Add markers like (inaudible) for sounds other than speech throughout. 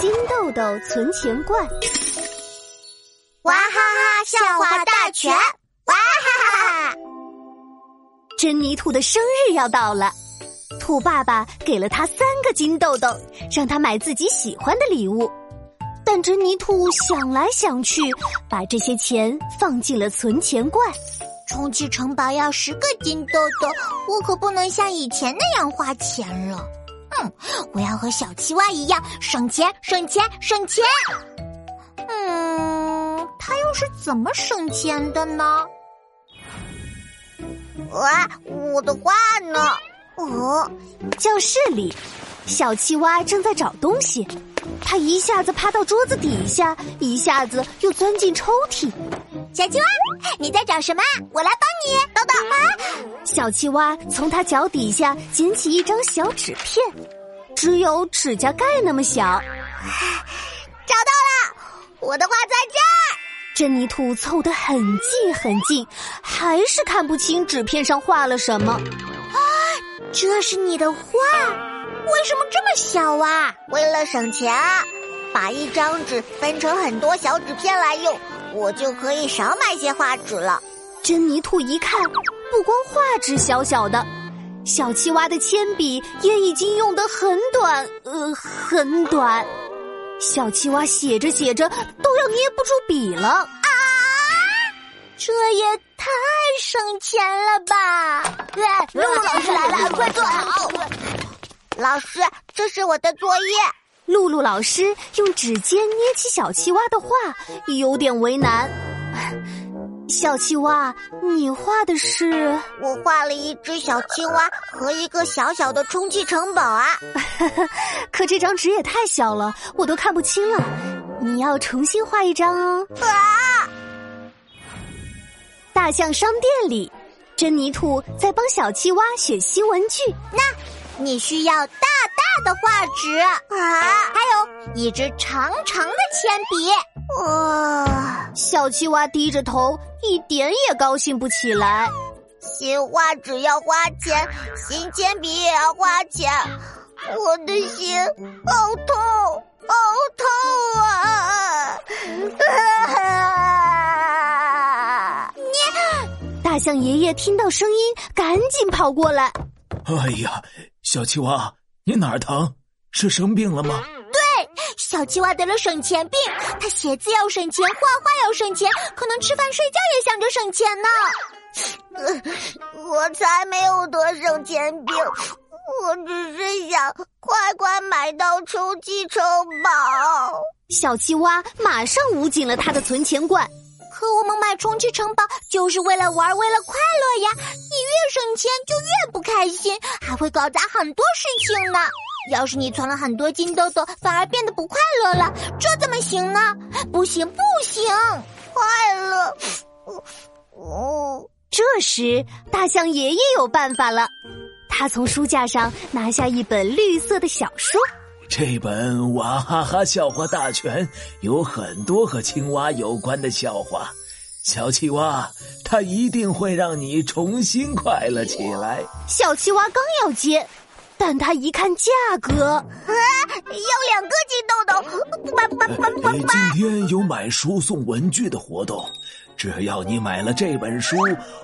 金豆豆存钱罐，娃哈哈！笑话大全，哇哈哈！珍妮兔的生日要到了，兔爸爸给了他三个金豆豆，让他买自己喜欢的礼物。但珍妮兔想来想去，把这些钱放进了存钱罐。充气城堡要十个金豆豆，我可不能像以前那样花钱了。嗯，我要和小青蛙一样省钱、省钱、省钱。嗯，他又是怎么省钱的呢？哇，我的画呢？哦，教室里，小青蛙正在找东西，它一下子趴到桌子底下，一下子又钻进抽屉。小青蛙，你在找什么？我来帮你。等等啊！小青蛙从它脚底下捡起一张小纸片，只有指甲盖那么小。(sighs) 找到了，我的画在这儿。珍妮兔凑得很近很近，还是看不清纸片上画了什么。啊，这是你的画？为什么这么小啊？为了省钱啊，把一张纸分成很多小纸片来用。我就可以少买些画纸了。珍妮兔一看，不光画纸小小的，小青蛙的铅笔也已经用得很短，呃，很短。小青蛙写着写着都要捏不住笔了啊！这也太省钱了吧！露露老师来了，快坐好。老师，这是我的作业。露露老师用指尖捏起小青蛙的画，有点为难。小青蛙，你画的是？我画了一只小青蛙和一个小小的充气城堡啊！(laughs) 可这张纸也太小了，我都看不清了。你要重新画一张哦。啊！大象商店里，珍妮兔在帮小青蛙选新文具。那，你需要大。的画纸啊，还有一支长长的铅笔。哇，小青蛙低着头，一点也高兴不起来。新画纸要花钱，新铅笔也要花钱，我的心好痛，好痛啊！你，(laughs) 大象爷爷听到声音，赶紧跑过来。哎呀，小青蛙。你哪儿疼？是生病了吗？对，小青蛙得了省钱病。他写字要省钱，画画要省钱，可能吃饭睡觉也想着省钱呢。我才没有得省钱病，我只是想快快买到充气城堡。小青蛙马上捂紧了他的存钱罐。可我们买充气城堡就是为了玩，为了快乐呀！你越省钱就越不开心，还会搞砸很多事情呢。要是你存了很多金豆豆，反而变得不快乐了，这怎么行呢？不行，不行！快乐，哦。这时，大象爷爷有办法了，他从书架上拿下一本绿色的小书。这本《娃哈哈笑话大全》有很多和青蛙有关的笑话，小青蛙，它一定会让你重新快乐起来。小青蛙刚要接，但他一看价格，啊，要两个金豆豆，不买不买不买不买！今天有买书送文具的活动，只要你买了这本书，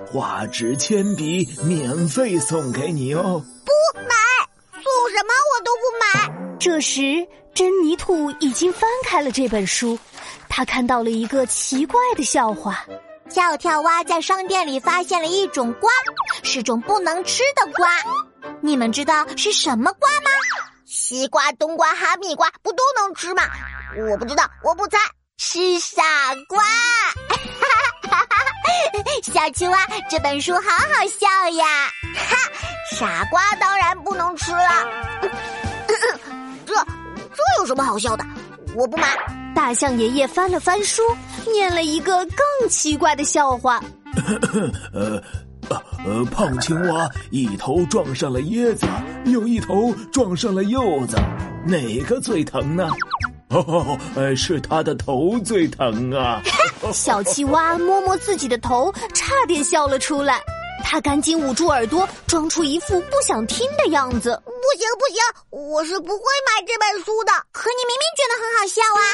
画纸、铅笔免费送给你哦。这时，珍妮兔已经翻开了这本书，他看到了一个奇怪的笑话：跳跳蛙在商店里发现了一种瓜，是种不能吃的瓜。你们知道是什么瓜吗？西瓜、冬瓜、哈密瓜不都能吃吗？我不知道，我不猜，是傻瓜。(laughs) 小青蛙，这本书好好笑呀！哈，傻瓜当然不能吃了。有什么好笑的？我不买。大象爷爷翻了翻书，念了一个更奇怪的笑话。(coughs) 呃，呃，胖青蛙一头撞上了椰子，又一头撞上了柚子，哪个最疼呢？哦，(laughs) 呃，是他的头最疼啊！(laughs) 小 (laughs) 青蛙摸摸自己的头，差点笑了出来。他赶紧捂住耳朵，装出一副不想听的样子。不行不行，我是不会买这本书的。可你明明觉得很好笑啊！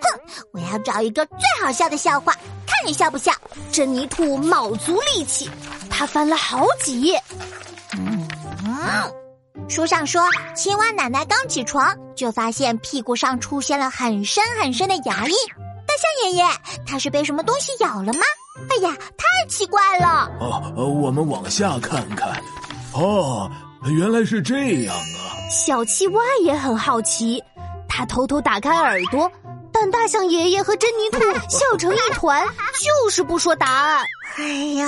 哼，我要找一个最好笑的笑话，看你笑不笑。珍妮兔卯足力气，他翻了好几页。嗯，书上说，青蛙奶奶刚起床就发现屁股上出现了很深很深的牙印。大象爷爷，他是被什么东西咬了吗？哎呀，太奇怪了！哦，我们往下看看。哦，原来是这样啊！小青蛙也很好奇，他偷偷打开耳朵，但大象爷爷和珍妮兔 (laughs) 笑成一团，就是不说答案。哎呀，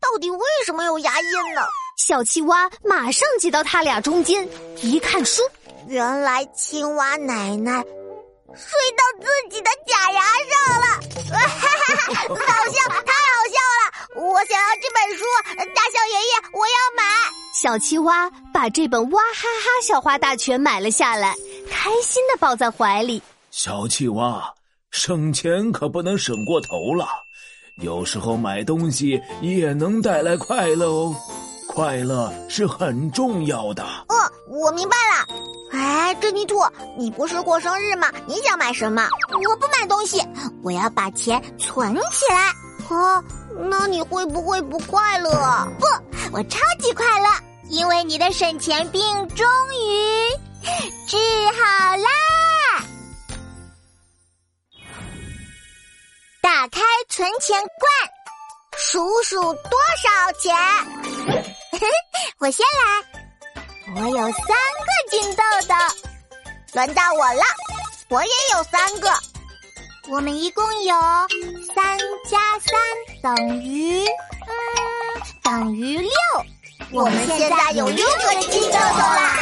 到底为什么有牙印呢？小青蛙马上挤到他俩中间，一看书，原来青蛙奶奶睡到自己的假牙上了，哈哈哈，好笑，太好笑了！我想要这本书，大象爷爷，我要买。小青蛙把这本哇哈哈笑话大全买了下来，开心的抱在怀里。小青蛙，省钱可不能省过头了，有时候买东西也能带来快乐哦。快乐是很重要的。哦，我明白了。哎，珍妮兔，你不是过生日吗？你想买什么？我不买东西，我要把钱存起来。哦，那你会不会不快乐？不，我超级快乐，因为你的省钱病终于 (laughs) 治好啦！打开存钱罐，数数多少钱。(laughs) 我先来，我有三个金豆豆，轮到我了，我也有三个，我们一共有三加三等于，嗯，等于六，我们现在有六个金豆豆啦。